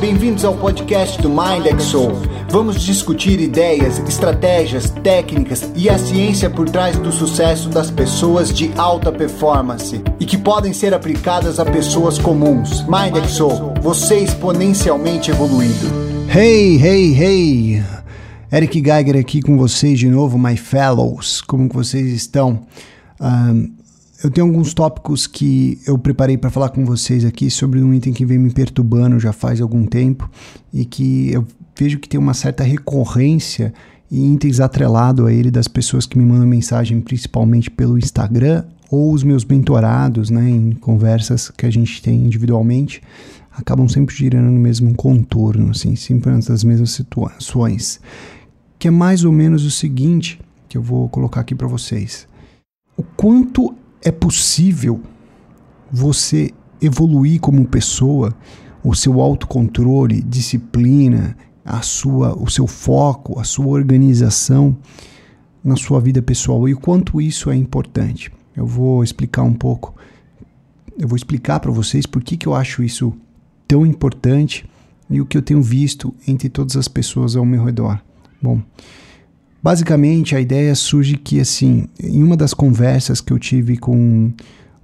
bem-vindos ao podcast do MindXO. Vamos discutir ideias, estratégias, técnicas e a ciência por trás do sucesso das pessoas de alta performance e que podem ser aplicadas a pessoas comuns. MindXO, você exponencialmente evoluído. Hey, hey, hey! Eric Geiger aqui com vocês de novo, my fellows. Como vocês estão? Um, eu tenho alguns tópicos que eu preparei para falar com vocês aqui sobre um item que vem me perturbando já faz algum tempo e que eu vejo que tem uma certa recorrência e itens atrelado a ele das pessoas que me mandam mensagem principalmente pelo Instagram ou os meus mentorados, né, em conversas que a gente tem individualmente, acabam sempre girando no mesmo contorno, assim, sempre nas mesmas situações. Que é mais ou menos o seguinte, que eu vou colocar aqui para vocês. O quanto é possível você evoluir como pessoa, o seu autocontrole, disciplina, a sua, o seu foco, a sua organização na sua vida pessoal e o quanto isso é importante. Eu vou explicar um pouco. Eu vou explicar para vocês por que, que eu acho isso tão importante e o que eu tenho visto entre todas as pessoas ao meu redor. Bom, Basicamente, a ideia surge que, assim, em uma das conversas que eu tive com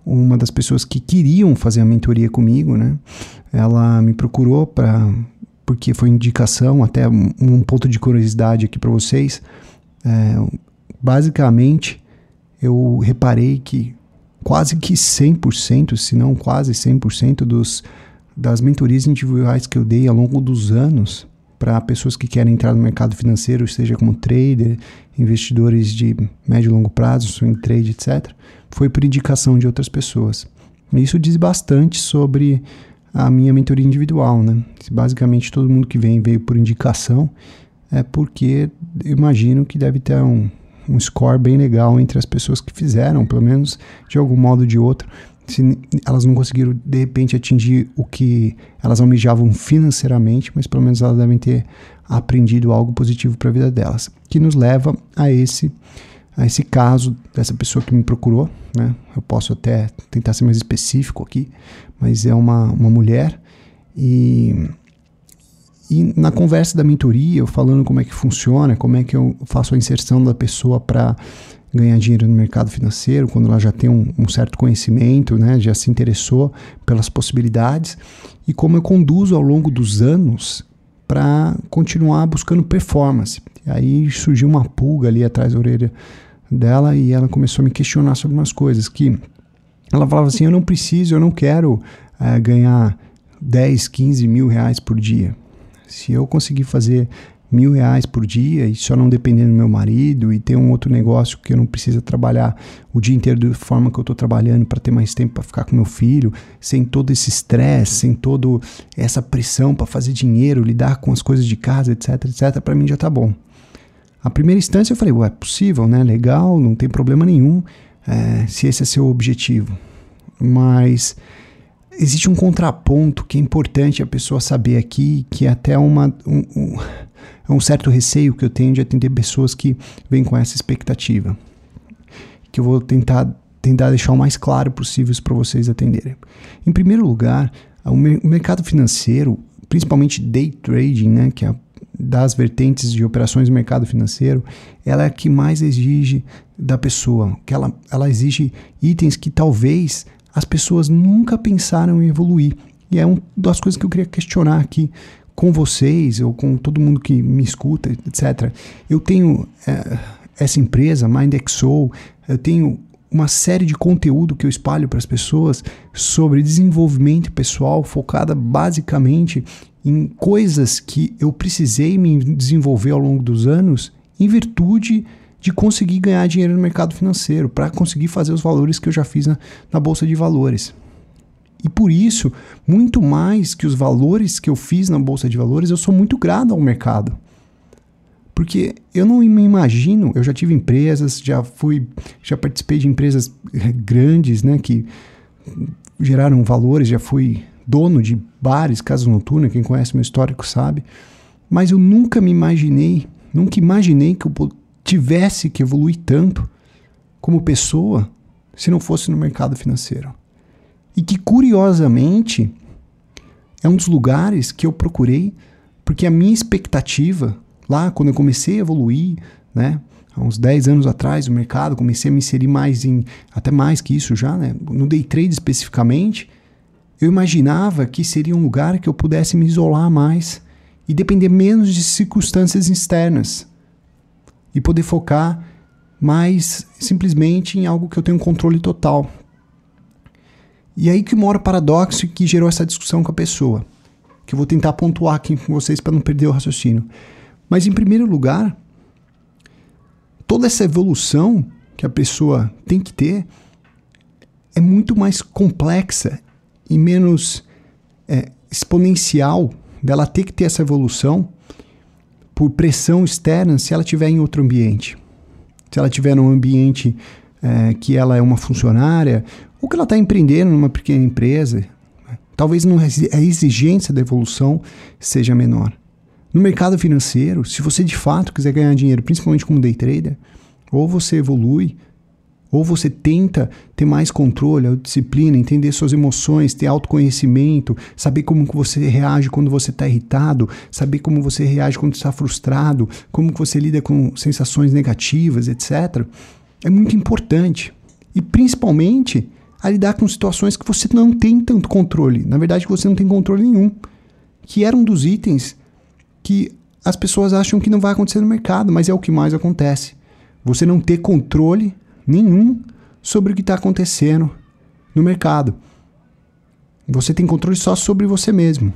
uma das pessoas que queriam fazer a mentoria comigo, né? Ela me procurou para porque foi indicação, até um ponto de curiosidade aqui para vocês. É, basicamente, eu reparei que quase que 100%, se não quase 100% dos, das mentorias individuais que eu dei ao longo dos anos para pessoas que querem entrar no mercado financeiro, seja como trader, investidores de médio e longo prazo, swing trade, etc., foi por indicação de outras pessoas. Isso diz bastante sobre a minha mentoria individual, né? Basicamente todo mundo que vem veio por indicação, é porque imagino que deve ter um, um score bem legal entre as pessoas que fizeram, pelo menos de algum modo ou de outro, se elas não conseguiram de repente atingir o que elas almejavam financeiramente, mas pelo menos elas devem ter aprendido algo positivo para a vida delas, que nos leva a esse a esse caso dessa pessoa que me procurou, né? Eu posso até tentar ser mais específico aqui, mas é uma, uma mulher e e na conversa da mentoria, eu falando como é que funciona, como é que eu faço a inserção da pessoa para ganhar dinheiro no mercado financeiro, quando ela já tem um, um, certo conhecimento, né, já se interessou pelas possibilidades, e como eu conduzo ao longo dos anos para continuar buscando performance. E aí surgiu uma pulga ali atrás da orelha dela e ela começou a me questionar sobre umas coisas que ela falava assim, eu não preciso, eu não quero é, ganhar 10, 15 mil reais por dia. Se eu conseguir fazer mil reais por dia e só não dependendo do meu marido e ter um outro negócio que eu não precisa trabalhar o dia inteiro da forma que eu estou trabalhando para ter mais tempo para ficar com meu filho, sem todo esse estresse, sem toda essa pressão para fazer dinheiro, lidar com as coisas de casa, etc, etc, para mim já tá bom. A primeira instância eu falei, ué, é possível, né? Legal, não tem problema nenhum, é, se esse é seu objetivo. Mas existe um contraponto que é importante a pessoa saber aqui, que é até uma, um, um, é um certo receio que eu tenho de atender pessoas que vêm com essa expectativa. Que eu vou tentar, tentar deixar o mais claro possível para vocês atenderem. Em primeiro lugar, o, mer o mercado financeiro, principalmente day trading, né, que é das vertentes de operações do mercado financeiro, ela é a que mais exige da pessoa, que ela, ela exige itens que talvez as pessoas nunca pensaram em evoluir. E é uma das coisas que eu queria questionar aqui com vocês ou com todo mundo que me escuta, etc. Eu tenho é, essa empresa, MindXO, eu tenho uma série de conteúdo que eu espalho para as pessoas sobre desenvolvimento pessoal, focada basicamente em coisas que eu precisei me desenvolver ao longo dos anos em virtude de conseguir ganhar dinheiro no mercado financeiro, para conseguir fazer os valores que eu já fiz na, na bolsa de valores. E por isso, muito mais que os valores que eu fiz na bolsa de valores, eu sou muito grato ao mercado. Porque eu não me imagino, eu já tive empresas, já fui, já participei de empresas eh, grandes, né, que geraram valores, já fui dono de bares, casas noturnas, quem conhece meu histórico sabe. Mas eu nunca me imaginei, nunca imaginei que eu tivesse que evoluir tanto como pessoa se não fosse no mercado financeiro. E que curiosamente é um dos lugares que eu procurei porque a minha expectativa lá quando eu comecei a evoluir, né? Há uns 10 anos atrás, no mercado, comecei a me inserir mais em, até mais que isso já, né? No day trade especificamente, eu imaginava que seria um lugar que eu pudesse me isolar mais e depender menos de circunstâncias externas e poder focar mais simplesmente em algo que eu tenho controle total. E aí que mora o paradoxo que gerou essa discussão com a pessoa, que eu vou tentar pontuar aqui com vocês para não perder o raciocínio. Mas em primeiro lugar, toda essa evolução que a pessoa tem que ter é muito mais complexa e menos é, exponencial dela ter que ter essa evolução por pressão externa se ela estiver em outro ambiente. Se ela estiver num ambiente é, que ela é uma funcionária ou que ela está empreendendo numa pequena empresa, talvez não, a exigência da evolução seja menor. No mercado financeiro, se você de fato quiser ganhar dinheiro, principalmente como day trader, ou você evolui, ou você tenta ter mais controle, disciplina, entender suas emoções, ter autoconhecimento, saber como que você reage quando você está irritado, saber como você reage quando está frustrado, como que você lida com sensações negativas, etc. É muito importante. E principalmente a lidar com situações que você não tem tanto controle. Na verdade, você não tem controle nenhum. Que era um dos itens que as pessoas acham que não vai acontecer no mercado, mas é o que mais acontece. Você não ter controle nenhum sobre o que está acontecendo no mercado. Você tem controle só sobre você mesmo.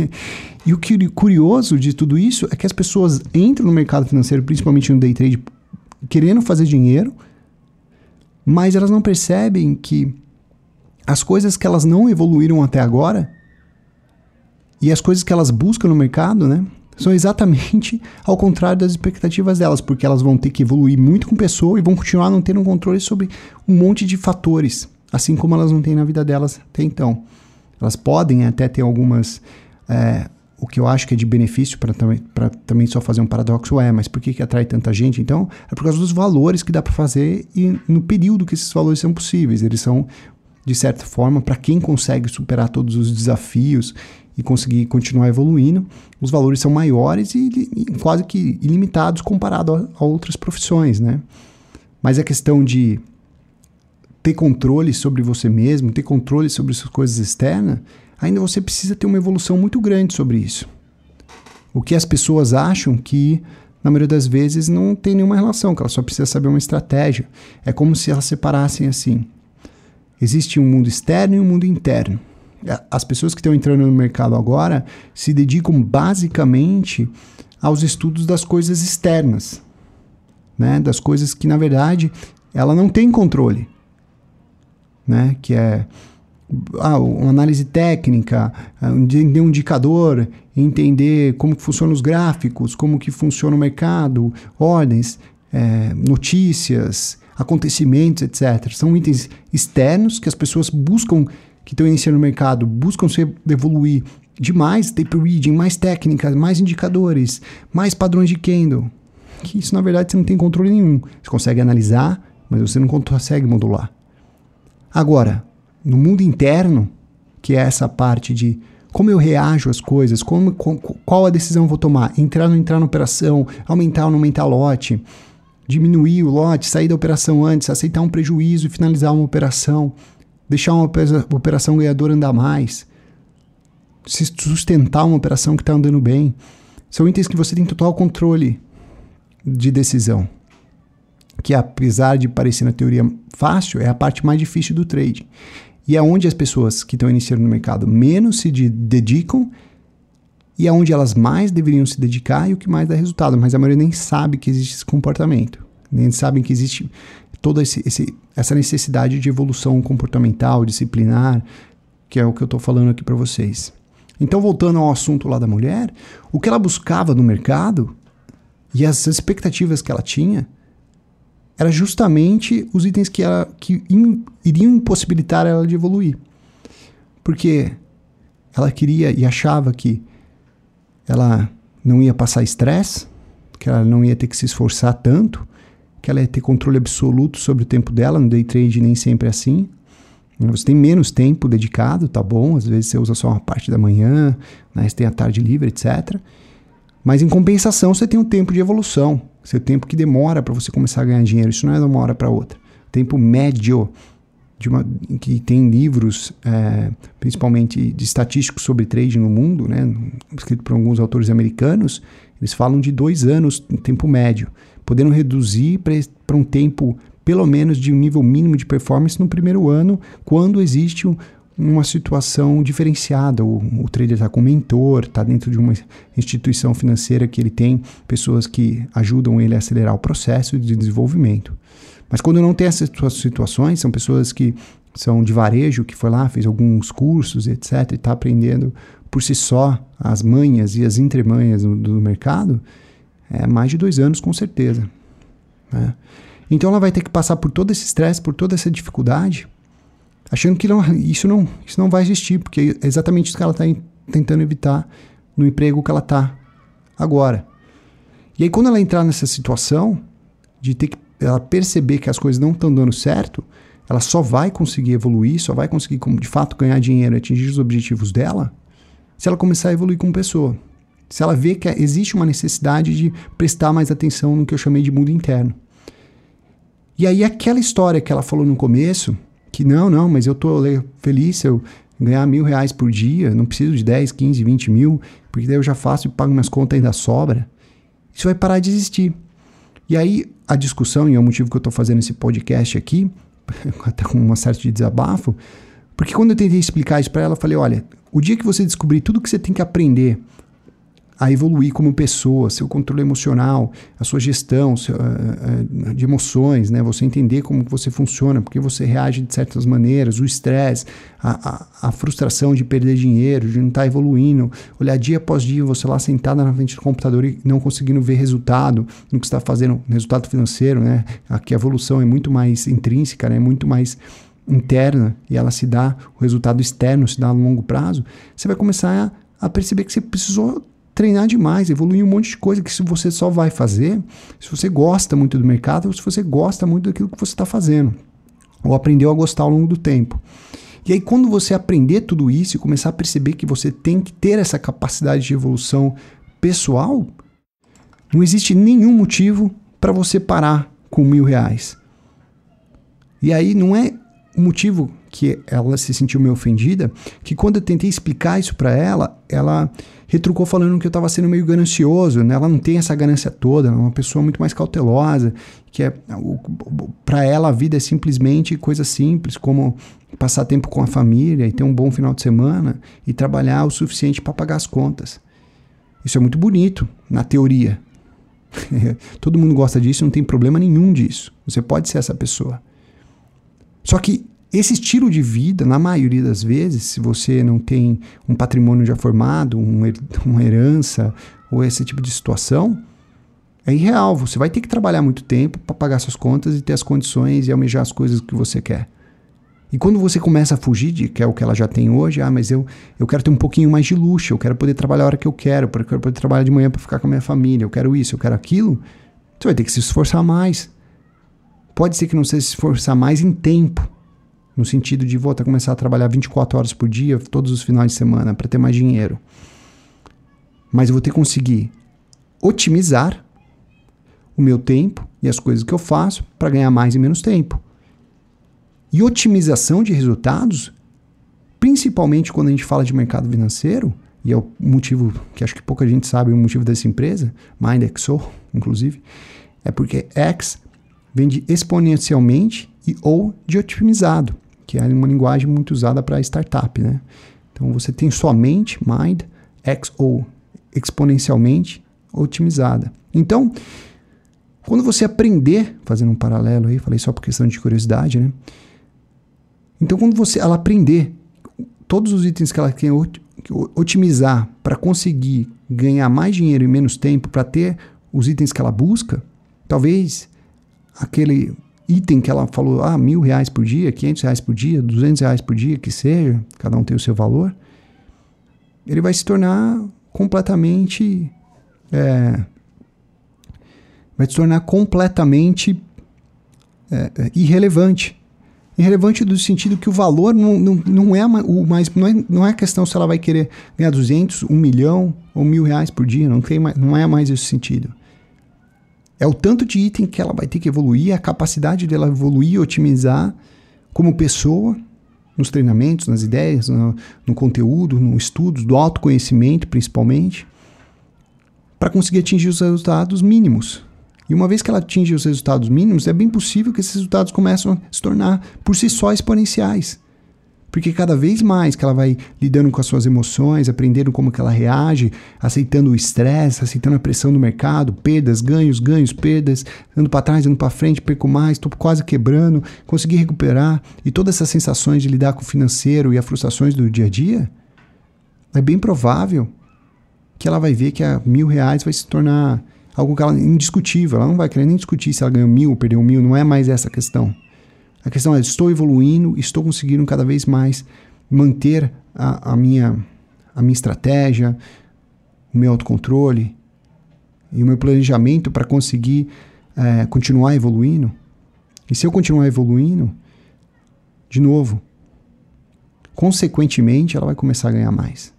e o curioso de tudo isso é que as pessoas entram no mercado financeiro, principalmente no day trade, querendo fazer dinheiro, mas elas não percebem que as coisas que elas não evoluíram até agora e as coisas que elas buscam no mercado, né? São exatamente ao contrário das expectativas delas, porque elas vão ter que evoluir muito com pessoa e vão continuar não tendo um controle sobre um monte de fatores, assim como elas não têm na vida delas até então. Elas podem até ter algumas. É, o que eu acho que é de benefício para também, só fazer um paradoxo é, mas por que, que atrai tanta gente? Então, é por causa dos valores que dá para fazer e no período que esses valores são possíveis. Eles são, de certa forma, para quem consegue superar todos os desafios e conseguir continuar evoluindo, os valores são maiores e, e quase que ilimitados comparado a, a, outras profissões, né? Mas a questão de ter controle sobre você mesmo, ter controle sobre suas coisas externas, ainda você precisa ter uma evolução muito grande sobre isso. O que as pessoas acham que, na maioria das vezes, não tem nenhuma relação, que ela só precisa saber uma estratégia. É como se elas separassem assim. Existe um mundo externo e um mundo interno as pessoas que estão entrando no mercado agora se dedicam basicamente aos estudos das coisas externas, né? Das coisas que na verdade ela não tem controle, né? Que é ah, uma análise técnica, entender um indicador, entender como que funcionam os gráficos, como que funciona o mercado, ordens, é, notícias, acontecimentos, etc. São itens externos que as pessoas buscam que estão iniciando no mercado buscam se evoluir demais, tape reading, mais técnicas, mais indicadores, mais padrões de candle. Que isso na verdade você não tem controle nenhum. Você consegue analisar, mas você não consegue modular. Agora, no mundo interno, que é essa parte de como eu reajo às coisas, como, qual a decisão vou tomar, entrar ou não entrar na operação, aumentar ou não aumentar lote, diminuir o lote, sair da operação antes, aceitar um prejuízo e finalizar uma operação deixar uma operação ganhadora andar mais, se sustentar uma operação que está andando bem. São itens que você tem total controle de decisão. Que apesar de parecer na teoria fácil, é a parte mais difícil do trade. E é onde as pessoas que estão iniciando no mercado menos se dedicam e é onde elas mais deveriam se dedicar e o que mais dá resultado. Mas a maioria nem sabe que existe esse comportamento. Nem sabem que existe toda esse, esse, essa necessidade de evolução comportamental, disciplinar, que é o que eu estou falando aqui para vocês. Então, voltando ao assunto lá da mulher, o que ela buscava no mercado e as expectativas que ela tinha era justamente os itens que, ela, que in, iriam impossibilitar ela de evoluir. Porque ela queria e achava que ela não ia passar estresse, que ela não ia ter que se esforçar tanto, que ela ia ter controle absoluto sobre o tempo dela, no day trade nem sempre é assim, Você tem menos tempo dedicado, tá bom? Às vezes você usa só uma parte da manhã, né? você tem a tarde livre, etc. Mas em compensação, você tem um tempo de evolução. Seu tempo que demora para você começar a ganhar dinheiro. Isso não é de uma hora para outra. Tempo médio de uma, que tem livros, é, principalmente de estatísticos sobre trading no mundo, né, escrito por alguns autores americanos, eles falam de dois anos, tempo médio, podendo reduzir para um tempo pelo menos de um nível mínimo de performance no primeiro ano, quando existe um, uma situação diferenciada. O, o trader está com um mentor, está dentro de uma instituição financeira que ele tem pessoas que ajudam ele a acelerar o processo de desenvolvimento. Mas quando não tem essas situações, são pessoas que são de varejo, que foi lá, fez alguns cursos, etc., e está aprendendo por si só as manhas e as entremanhas do, do mercado, é mais de dois anos com certeza. Né? Então ela vai ter que passar por todo esse estresse, por toda essa dificuldade, achando que não, isso, não, isso não vai existir, porque é exatamente isso que ela está tentando evitar no emprego que ela está agora. E aí, quando ela entrar nessa situação de ter que ela perceber que as coisas não estão dando certo, ela só vai conseguir evoluir, só vai conseguir de fato ganhar dinheiro e atingir os objetivos dela se ela começar a evoluir como pessoa. Se ela vê que existe uma necessidade de prestar mais atenção no que eu chamei de mundo interno. E aí aquela história que ela falou no começo, que não, não, mas eu tô feliz se eu ganhar mil reais por dia, não preciso de 10, 15, 20 mil, porque daí eu já faço e pago minhas contas e ainda sobra. Isso vai parar de existir. E aí a discussão, e é o motivo que eu estou fazendo esse podcast aqui, até com uma certa de desabafo, porque quando eu tentei explicar isso para ela, eu falei: olha, o dia que você descobrir tudo que você tem que aprender a evoluir como pessoa, seu controle emocional, a sua gestão seu, uh, uh, de emoções, né? Você entender como você funciona, porque você reage de certas maneiras, o estresse, a, a, a, frustração de perder dinheiro, de não estar tá evoluindo, olhar dia após dia você lá sentada na frente do computador e não conseguindo ver resultado no que está fazendo, resultado financeiro, né? Aqui a evolução é muito mais intrínseca, né? Muito mais interna e ela se dá, o resultado externo se dá a longo prazo, você vai começar a, a perceber que você precisou treinar demais, evoluir um monte de coisa que se você só vai fazer se você gosta muito do mercado ou se você gosta muito daquilo que você está fazendo ou aprendeu a gostar ao longo do tempo. E aí, quando você aprender tudo isso e começar a perceber que você tem que ter essa capacidade de evolução pessoal, não existe nenhum motivo para você parar com mil reais. E aí não é motivo que ela se sentiu meio ofendida, que quando eu tentei explicar isso para ela, ela retrucou falando que eu estava sendo meio ganancioso, né? Ela não tem essa ganância toda, ela é uma pessoa muito mais cautelosa, que é para ela a vida é simplesmente coisa simples, como passar tempo com a família e ter um bom final de semana e trabalhar o suficiente para pagar as contas. Isso é muito bonito na teoria. Todo mundo gosta disso, não tem problema nenhum disso. Você pode ser essa pessoa. Só que esse estilo de vida, na maioria das vezes, se você não tem um patrimônio já formado, um, uma herança ou esse tipo de situação, é irreal. Você vai ter que trabalhar muito tempo para pagar suas contas e ter as condições e almejar as coisas que você quer. E quando você começa a fugir de que é o que ela já tem hoje, ah, mas eu, eu quero ter um pouquinho mais de luxo, eu quero poder trabalhar a hora que eu quero, eu quero poder trabalhar de manhã para ficar com a minha família, eu quero isso, eu quero aquilo, você vai ter que se esforçar mais. Pode ser que não seja se esforçar mais em tempo, no sentido de vou começar a trabalhar 24 horas por dia, todos os finais de semana, para ter mais dinheiro. Mas eu vou ter que conseguir otimizar o meu tempo e as coisas que eu faço para ganhar mais e menos tempo. E otimização de resultados, principalmente quando a gente fala de mercado financeiro, e é o motivo que acho que pouca gente sabe o motivo dessa empresa, MindXO, inclusive, é porque X vende exponencialmente e ou de otimizado, que é uma linguagem muito usada para startup, né? Então você tem somente Mind X ou exponencialmente otimizada. Então, quando você aprender, fazendo um paralelo aí, falei só por questão de curiosidade, né? Então, quando você ela aprender todos os itens que ela quer otimizar para conseguir ganhar mais dinheiro em menos tempo, para ter os itens que ela busca, talvez aquele item que ela falou, ah, mil reais por dia, quinhentos reais por dia, duzentos reais por dia, que seja, cada um tem o seu valor, ele vai se tornar completamente. É, vai se tornar completamente é, é irrelevante. Irrelevante do sentido que o valor não, não, não é o mais. Não é, não é questão se ela vai querer ganhar 200, 1 milhão ou mil reais por dia. Não, tem não é mais esse sentido. É o tanto de item que ela vai ter que evoluir, a capacidade dela evoluir otimizar como pessoa, nos treinamentos, nas ideias, no, no conteúdo, no estudo, do autoconhecimento principalmente, para conseguir atingir os resultados mínimos. E uma vez que ela atinge os resultados mínimos, é bem possível que esses resultados comecem a se tornar por si só exponenciais. Porque cada vez mais que ela vai lidando com as suas emoções, aprendendo como que ela reage, aceitando o estresse, aceitando a pressão do mercado, perdas, ganhos, ganhos, perdas, andando para trás, andando para frente, perco mais, estou quase quebrando, consegui recuperar, e todas essas sensações de lidar com o financeiro e as frustrações do dia a dia, é bem provável que ela vai ver que a mil reais vai se tornar algo que ela indiscutível. Ela não vai querer nem discutir se ela ganhou mil ou perdeu mil. Não é mais essa questão. A questão é: estou evoluindo, estou conseguindo cada vez mais manter a, a minha, a minha estratégia, o meu autocontrole e o meu planejamento para conseguir é, continuar evoluindo. E se eu continuar evoluindo, de novo, consequentemente, ela vai começar a ganhar mais.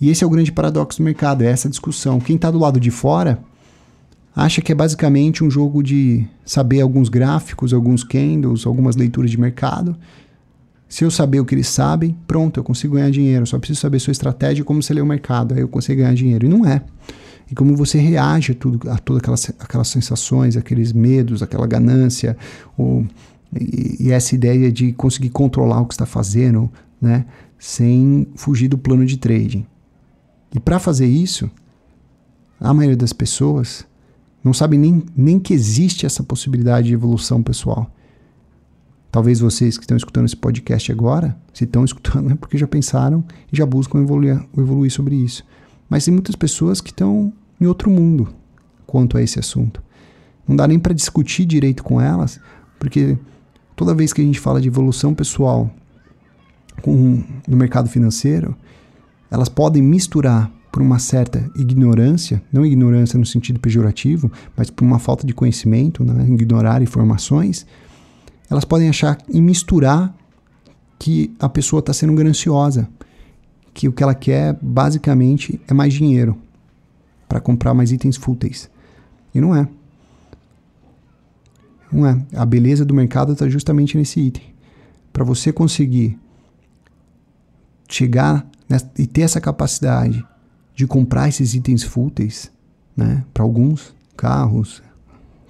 E esse é o grande paradoxo do mercado, é essa discussão. Quem está do lado de fora acha que é basicamente um jogo de saber alguns gráficos, alguns candles, algumas leituras de mercado. Se eu saber o que eles sabem, pronto, eu consigo ganhar dinheiro. só preciso saber sua estratégia e como você lê o mercado, aí eu consigo ganhar dinheiro. E não é. E como você reage a, tudo, a todas aquelas, aquelas sensações, aqueles medos, aquela ganância, ou, e, e essa ideia de conseguir controlar o que está fazendo, né? Sem fugir do plano de trading. E para fazer isso, a maioria das pessoas não sabe nem, nem que existe essa possibilidade de evolução pessoal. Talvez vocês que estão escutando esse podcast agora, se estão escutando, é porque já pensaram e já buscam evoluir, evoluir sobre isso. Mas tem muitas pessoas que estão em outro mundo quanto a esse assunto. Não dá nem para discutir direito com elas, porque toda vez que a gente fala de evolução pessoal com, no mercado financeiro, elas podem misturar por uma certa ignorância, não ignorância no sentido pejorativo, mas por uma falta de conhecimento, né, ignorar informações, elas podem achar e misturar que a pessoa está sendo gananciosa, que o que ela quer basicamente é mais dinheiro para comprar mais itens fúteis. E não é. Não é. A beleza do mercado está justamente nesse item. Para você conseguir chegar e ter essa capacidade de comprar esses itens fúteis, né? Para alguns, carros,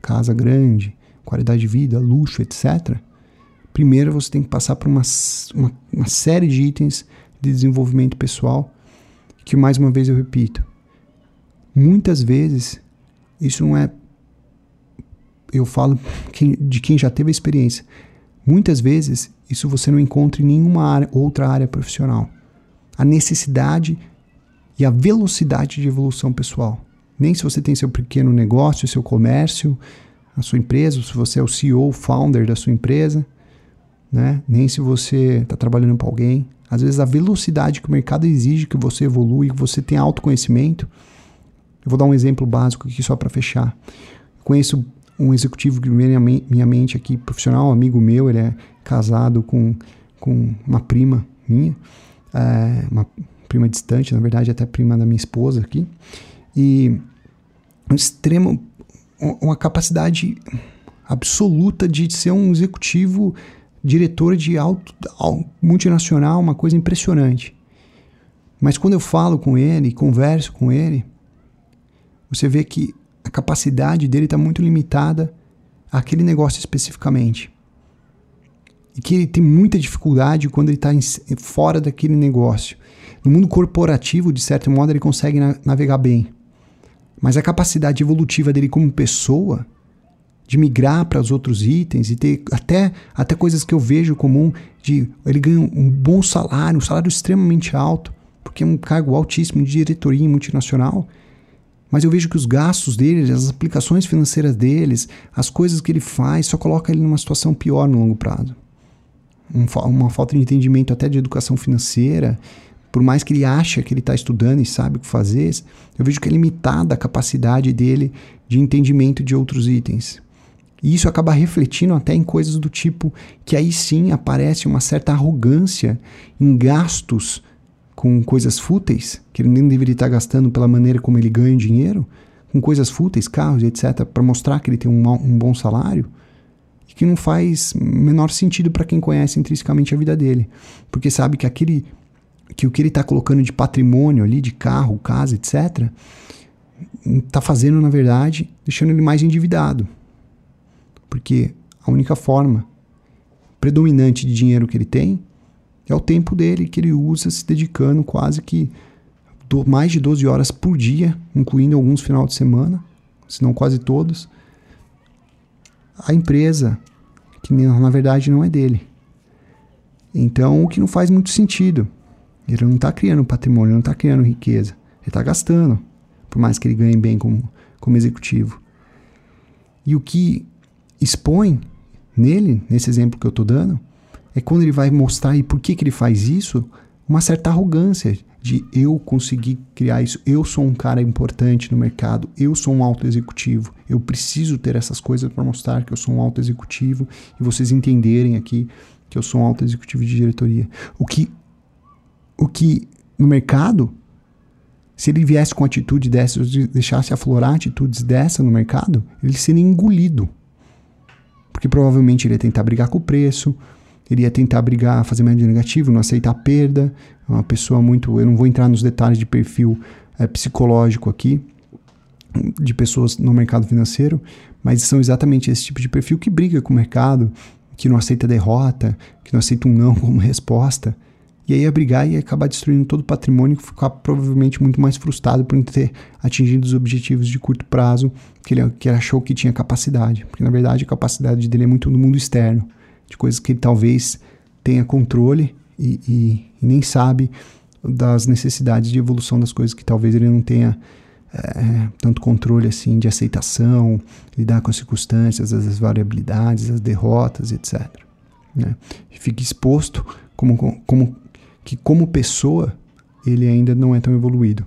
casa grande, qualidade de vida, luxo, etc. Primeiro você tem que passar por uma, uma, uma série de itens de desenvolvimento pessoal que, mais uma vez, eu repito, muitas vezes isso não é. Eu falo de quem já teve a experiência. Muitas vezes isso você não encontra em nenhuma área, outra área profissional. A necessidade e a velocidade de evolução pessoal. Nem se você tem seu pequeno negócio, seu comércio, a sua empresa, se você é o CEO, founder da sua empresa, né? nem se você está trabalhando para alguém. Às vezes a velocidade que o mercado exige que você evolui, que você tenha autoconhecimento. Eu vou dar um exemplo básico aqui só para fechar. Conheço um executivo que vem na minha mente aqui, profissional, amigo meu, ele é casado com, com uma prima minha, é, uma prima distante, na verdade até prima da minha esposa aqui, e um extremo, uma capacidade absoluta de ser um executivo diretor de alto, multinacional, uma coisa impressionante. Mas quando eu falo com ele, converso com ele, você vê que a capacidade dele está muito limitada àquele negócio especificamente. E que ele tem muita dificuldade quando ele está fora daquele negócio. No mundo corporativo, de certo modo, ele consegue na navegar bem. Mas a capacidade evolutiva dele como pessoa, de migrar para os outros itens e ter até, até coisas que eu vejo comum, de ele ganha um bom salário, um salário extremamente alto, porque é um cargo altíssimo de diretoria multinacional. Mas eu vejo que os gastos dele, as aplicações financeiras deles, as coisas que ele faz, só coloca ele numa situação pior no longo prazo. Um, uma falta de entendimento até de educação financeira, por mais que ele ache que ele está estudando e sabe o que fazer, eu vejo que é limitada a capacidade dele de entendimento de outros itens. E isso acaba refletindo até em coisas do tipo que aí sim aparece uma certa arrogância em gastos com coisas fúteis, que ele nem deveria estar gastando pela maneira como ele ganha dinheiro, com coisas fúteis, carros, etc., para mostrar que ele tem um, um bom salário, e que não faz menor sentido para quem conhece intrinsecamente a vida dele, porque sabe que aquele que o que ele está colocando de patrimônio ali, de carro, casa, etc., está fazendo, na verdade, deixando ele mais endividado. Porque a única forma predominante de dinheiro que ele tem é o tempo dele que ele usa se dedicando quase que mais de 12 horas por dia, incluindo alguns final de semana, se não quase todos, a empresa, que na verdade não é dele. Então, o que não faz muito sentido. Ele não está criando patrimônio, não está criando riqueza. Ele está gastando, por mais que ele ganhe bem como, como executivo. E o que expõe nele, nesse exemplo que eu estou dando, é quando ele vai mostrar aí por que, que ele faz isso, uma certa arrogância de eu conseguir criar isso, eu sou um cara importante no mercado, eu sou um alto executivo, eu preciso ter essas coisas para mostrar que eu sou um alto executivo e vocês entenderem aqui que eu sou um alto executivo de diretoria. O que o que no mercado se ele viesse com atitude dessa, deixasse aflorar atitudes dessa no mercado, ele seria engolido. Porque provavelmente ele ia tentar brigar com o preço, ele ia tentar brigar, fazer médio negativo, não aceitar perda. É uma pessoa muito. Eu não vou entrar nos detalhes de perfil é, psicológico aqui, de pessoas no mercado financeiro, mas são exatamente esse tipo de perfil que briga com o mercado, que não aceita derrota, que não aceita um não como resposta. E aí ia brigar e ia acabar destruindo todo o patrimônio ficar provavelmente muito mais frustrado por não ter atingido os objetivos de curto prazo que ele, que ele achou que tinha capacidade. Porque na verdade a capacidade dele é muito no mundo externo de coisas que ele talvez tenha controle e, e, e nem sabe das necessidades de evolução das coisas que talvez ele não tenha é, tanto controle assim de aceitação, lidar com as circunstâncias, as variabilidades, as derrotas, etc. Né? Exposto como, como que como pessoa ele ainda não é tão evoluído.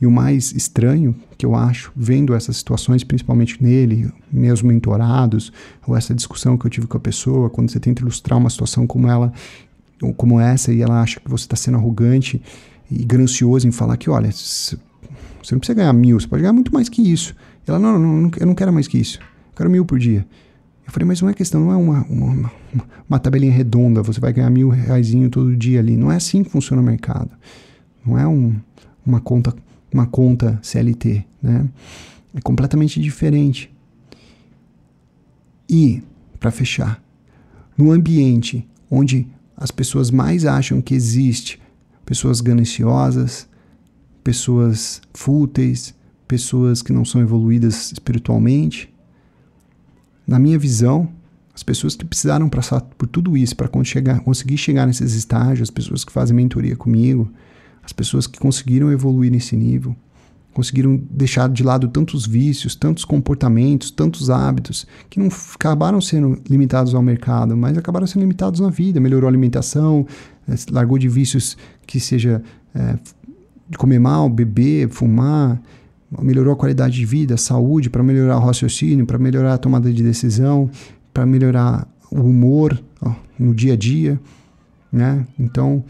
E o mais estranho que eu acho, vendo essas situações, principalmente nele, meus mentorados, ou essa discussão que eu tive com a pessoa, quando você tenta ilustrar uma situação como ela, como essa, e ela acha que você está sendo arrogante e ganancioso em falar que, olha, você não precisa ganhar mil, você pode ganhar muito mais que isso. Ela, não, não, não eu não quero mais que isso, eu quero mil por dia. Eu falei, mas não é questão, não é uma, uma, uma, tabelinha redonda, você vai ganhar mil reais todo dia ali. Não é assim que funciona o mercado. Não é um, uma conta uma conta CLT, né? É completamente diferente. E, para fechar, no ambiente onde as pessoas mais acham que existe pessoas gananciosas, pessoas fúteis, pessoas que não são evoluídas espiritualmente, na minha visão, as pessoas que precisaram passar por tudo isso para conseguir chegar nesses estágios, as pessoas que fazem mentoria comigo, as pessoas que conseguiram evoluir nesse nível, conseguiram deixar de lado tantos vícios, tantos comportamentos, tantos hábitos, que não acabaram sendo limitados ao mercado, mas acabaram sendo limitados na vida. Melhorou a alimentação, eh, largou de vícios que seja é, comer mal, beber, fumar, melhorou a qualidade de vida, a saúde, para melhorar o raciocínio, para melhorar a tomada de decisão, para melhorar o humor ó, no dia a dia, né? Então,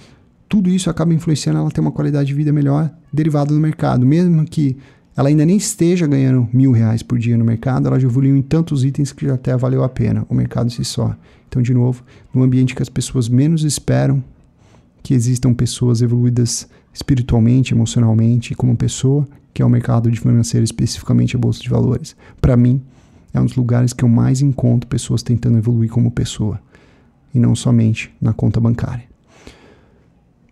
tudo isso acaba influenciando ela ter uma qualidade de vida melhor derivada do mercado. Mesmo que ela ainda nem esteja ganhando mil reais por dia no mercado, ela já evoluiu em tantos itens que já até valeu a pena, o mercado se só. Então, de novo, no ambiente que as pessoas menos esperam que existam pessoas evoluídas espiritualmente, emocionalmente, como pessoa, que é o mercado de financeiro, especificamente a bolsa de valores. Para mim, é um dos lugares que eu mais encontro pessoas tentando evoluir como pessoa, e não somente na conta bancária.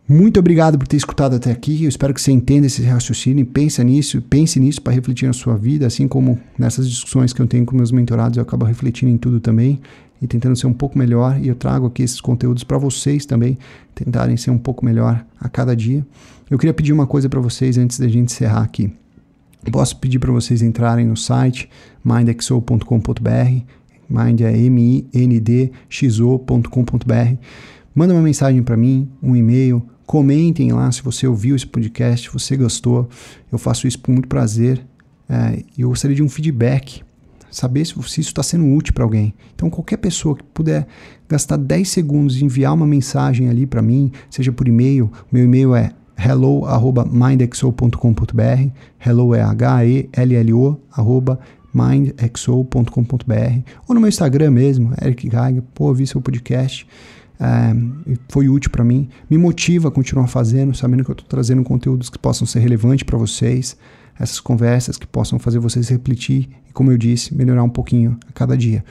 Muito obrigado por ter escutado até aqui. Eu espero que você entenda esse raciocínio e pense nisso, pense nisso para refletir na sua vida, assim como nessas discussões que eu tenho com meus mentorados, eu acabo refletindo em tudo também e tentando ser um pouco melhor. E eu trago aqui esses conteúdos para vocês também tentarem ser um pouco melhor a cada dia. Eu queria pedir uma coisa para vocês antes da gente encerrar aqui. Posso pedir para vocês entrarem no site mindexo.com.br. Mind é M-I-N-D-X-O.com.br. Manda uma mensagem para mim, um e-mail Comentem lá se você ouviu esse podcast, se você gostou. Eu faço isso com muito prazer. É, eu gostaria de um feedback. Saber se, se isso está sendo útil para alguém. Então, qualquer pessoa que puder gastar 10 segundos e enviar uma mensagem ali para mim, seja por e-mail, meu e-mail é hello@mindexo.com.br, hello é h e l l o arroba mindexo.com.br ou no meu Instagram mesmo, Eric Geiger, pô, vi seu podcast, é, foi útil para mim, me motiva a continuar fazendo, sabendo que eu estou trazendo conteúdos que possam ser relevantes para vocês, essas conversas que possam fazer vocês refletir e, como eu disse, melhorar um pouquinho a cada dia.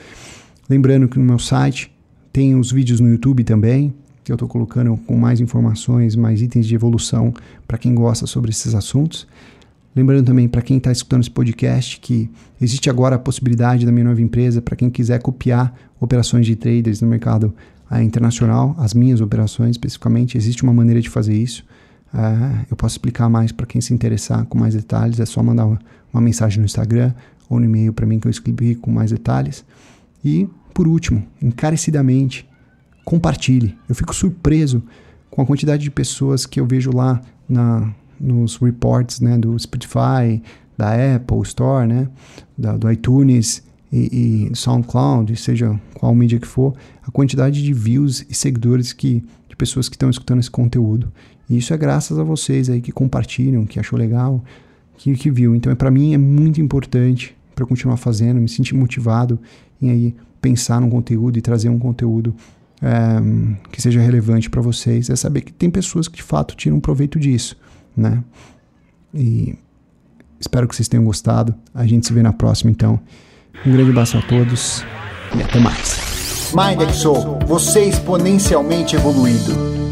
Lembrando que no meu site tem os vídeos no YouTube também, que eu estou colocando com mais informações, mais itens de evolução para quem gosta sobre esses assuntos. Lembrando também para quem está escutando esse podcast que existe agora a possibilidade da minha nova empresa para quem quiser copiar operações de traders no mercado uh, internacional, as minhas operações especificamente, existe uma maneira de fazer isso. Uh, eu posso explicar mais para quem se interessar com mais detalhes, é só mandar uma, uma mensagem no Instagram ou no e-mail para mim que eu explico com mais detalhes. E, por último, encarecidamente, compartilhe. Eu fico surpreso com a quantidade de pessoas que eu vejo lá na, nos reports né, do Spotify, da Apple Store, né, da, do iTunes e, e SoundCloud, seja qual mídia que for, a quantidade de views e seguidores que, de pessoas que estão escutando esse conteúdo. E isso é graças a vocês aí que compartilham, que achou legal, que, que viu. Então, é, para mim, é muito importante para continuar fazendo, me sentir motivado em aí pensar num conteúdo e trazer um conteúdo é, que seja relevante para vocês. É saber que tem pessoas que de fato tiram proveito disso né? E espero que vocês tenham gostado. A gente se vê na próxima, então. Um grande abraço a todos e até mais. MindXO, você exponencialmente evoluído.